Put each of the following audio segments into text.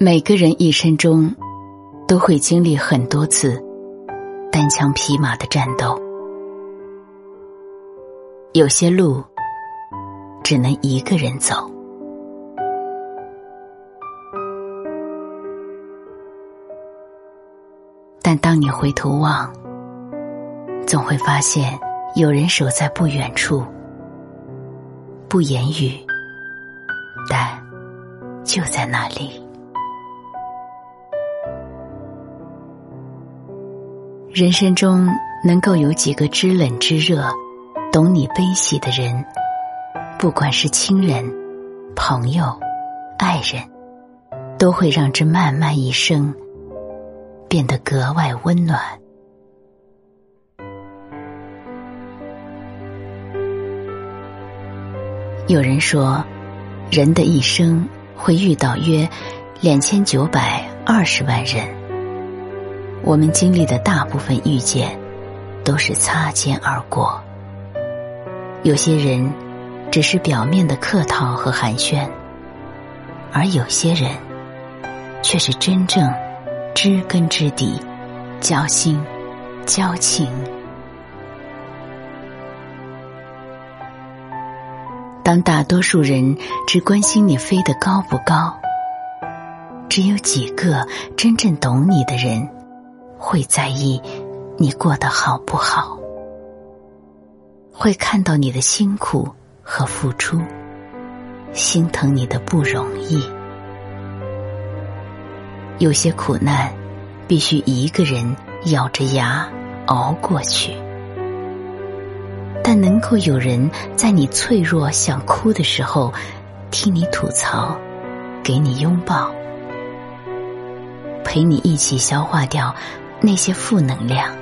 每个人一生中都会经历很多次单枪匹马的战斗，有些路只能一个人走。但当你回头望，总会发现有人守在不远处，不言语，但就在那里。人生中能够有几个知冷知热、懂你悲喜的人，不管是亲人、朋友、爱人，都会让这漫漫一生变得格外温暖。有人说，人的一生会遇到约两千九百二十万人。我们经历的大部分遇见，都是擦肩而过。有些人只是表面的客套和寒暄，而有些人却是真正知根知底、交心、交情。当大多数人只关心你飞得高不高，只有几个真正懂你的人。会在意你过得好不好，会看到你的辛苦和付出，心疼你的不容易。有些苦难必须一个人咬着牙熬过去，但能够有人在你脆弱想哭的时候听你吐槽，给你拥抱，陪你一起消化掉。那些负能量，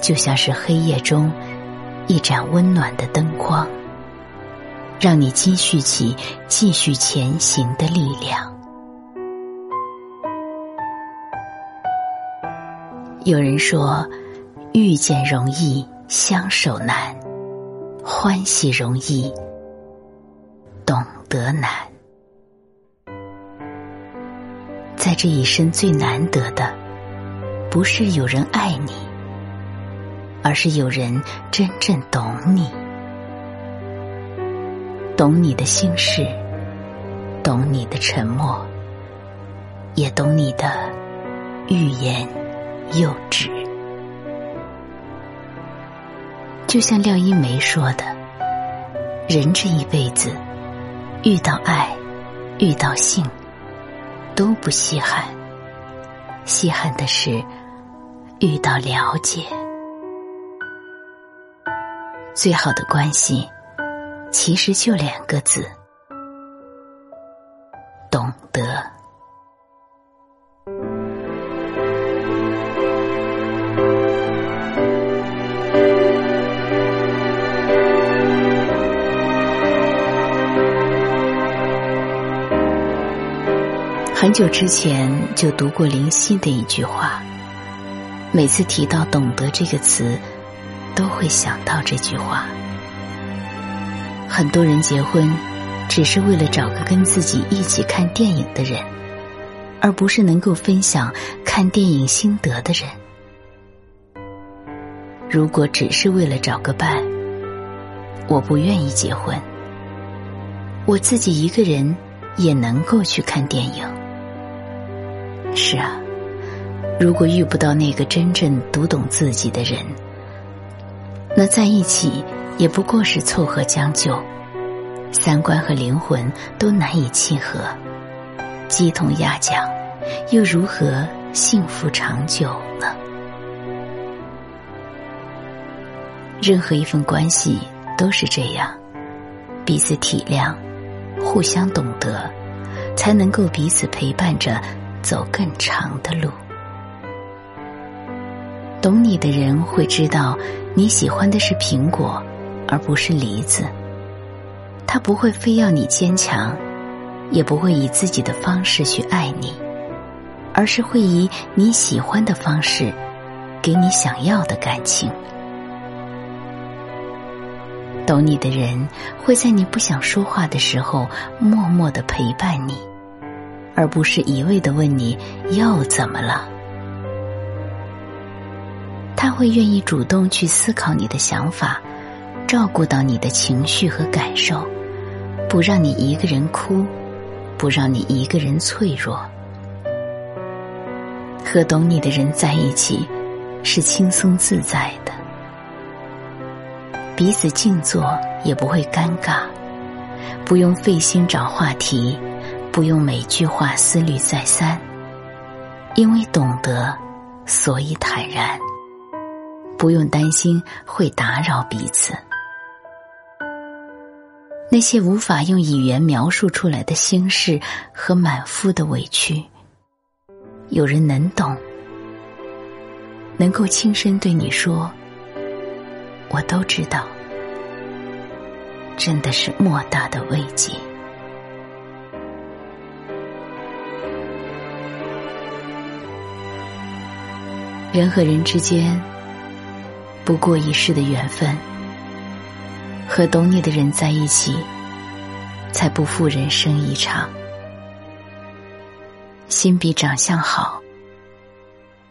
就像是黑夜中一盏温暖的灯光，让你积蓄起继续前行的力量。有人说，遇见容易相守难，欢喜容易懂得难。在这一生最难得的。不是有人爱你，而是有人真正懂你，懂你的心事，懂你的沉默，也懂你的欲言又止。就像廖一梅说的：“人这一辈子，遇到爱，遇到性，都不稀罕，稀罕的是。”遇到了解，最好的关系，其实就两个字：懂得。很久之前就读过林夕的一句话。每次提到“懂得”这个词，都会想到这句话。很多人结婚，只是为了找个跟自己一起看电影的人，而不是能够分享看电影心得的人。如果只是为了找个伴，我不愿意结婚。我自己一个人也能够去看电影。是啊。如果遇不到那个真正读懂自己的人，那在一起也不过是凑合将就，三观和灵魂都难以契合，鸡同鸭讲，又如何幸福长久呢？任何一份关系都是这样，彼此体谅，互相懂得，才能够彼此陪伴着走更长的路。懂你的人会知道，你喜欢的是苹果，而不是梨子。他不会非要你坚强，也不会以自己的方式去爱你，而是会以你喜欢的方式，给你想要的感情。懂你的人会在你不想说话的时候，默默的陪伴你，而不是一味的问你又怎么了。他会愿意主动去思考你的想法，照顾到你的情绪和感受，不让你一个人哭，不让你一个人脆弱。和懂你的人在一起，是轻松自在的，彼此静坐也不会尴尬，不用费心找话题，不用每句话思虑再三，因为懂得，所以坦然。不用担心会打扰彼此，那些无法用语言描述出来的心事和满腹的委屈，有人能懂，能够轻声对你说：“我都知道。”真的是莫大的慰藉。人和人之间。不过一世的缘分，和懂你的人在一起，才不负人生一场。心比长相好，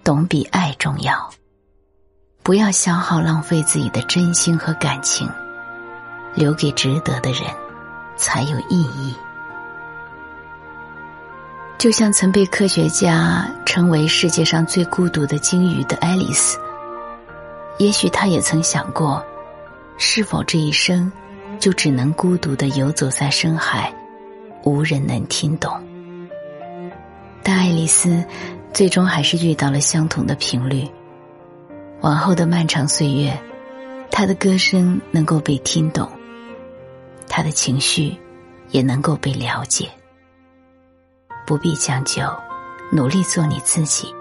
懂比爱重要。不要消耗浪费自己的真心和感情，留给值得的人，才有意义。就像曾被科学家称为世界上最孤独的鲸鱼的爱丽丝。也许他也曾想过，是否这一生就只能孤独的游走在深海，无人能听懂。但爱丽丝最终还是遇到了相同的频率。往后的漫长岁月，她的歌声能够被听懂，她的情绪也能够被了解。不必将就，努力做你自己。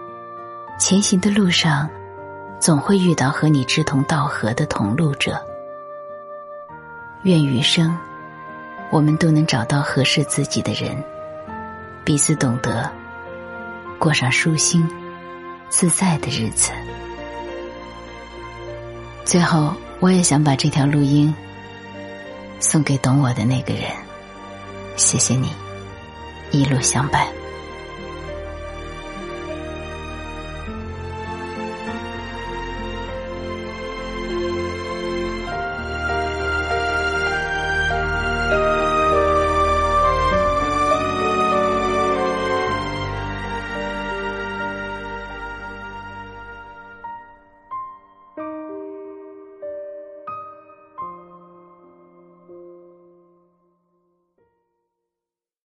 前行的路上。总会遇到和你志同道合的同路者。愿余生，我们都能找到合适自己的人，彼此懂得，过上舒心、自在的日子。最后，我也想把这条录音送给懂我的那个人，谢谢你，一路相伴。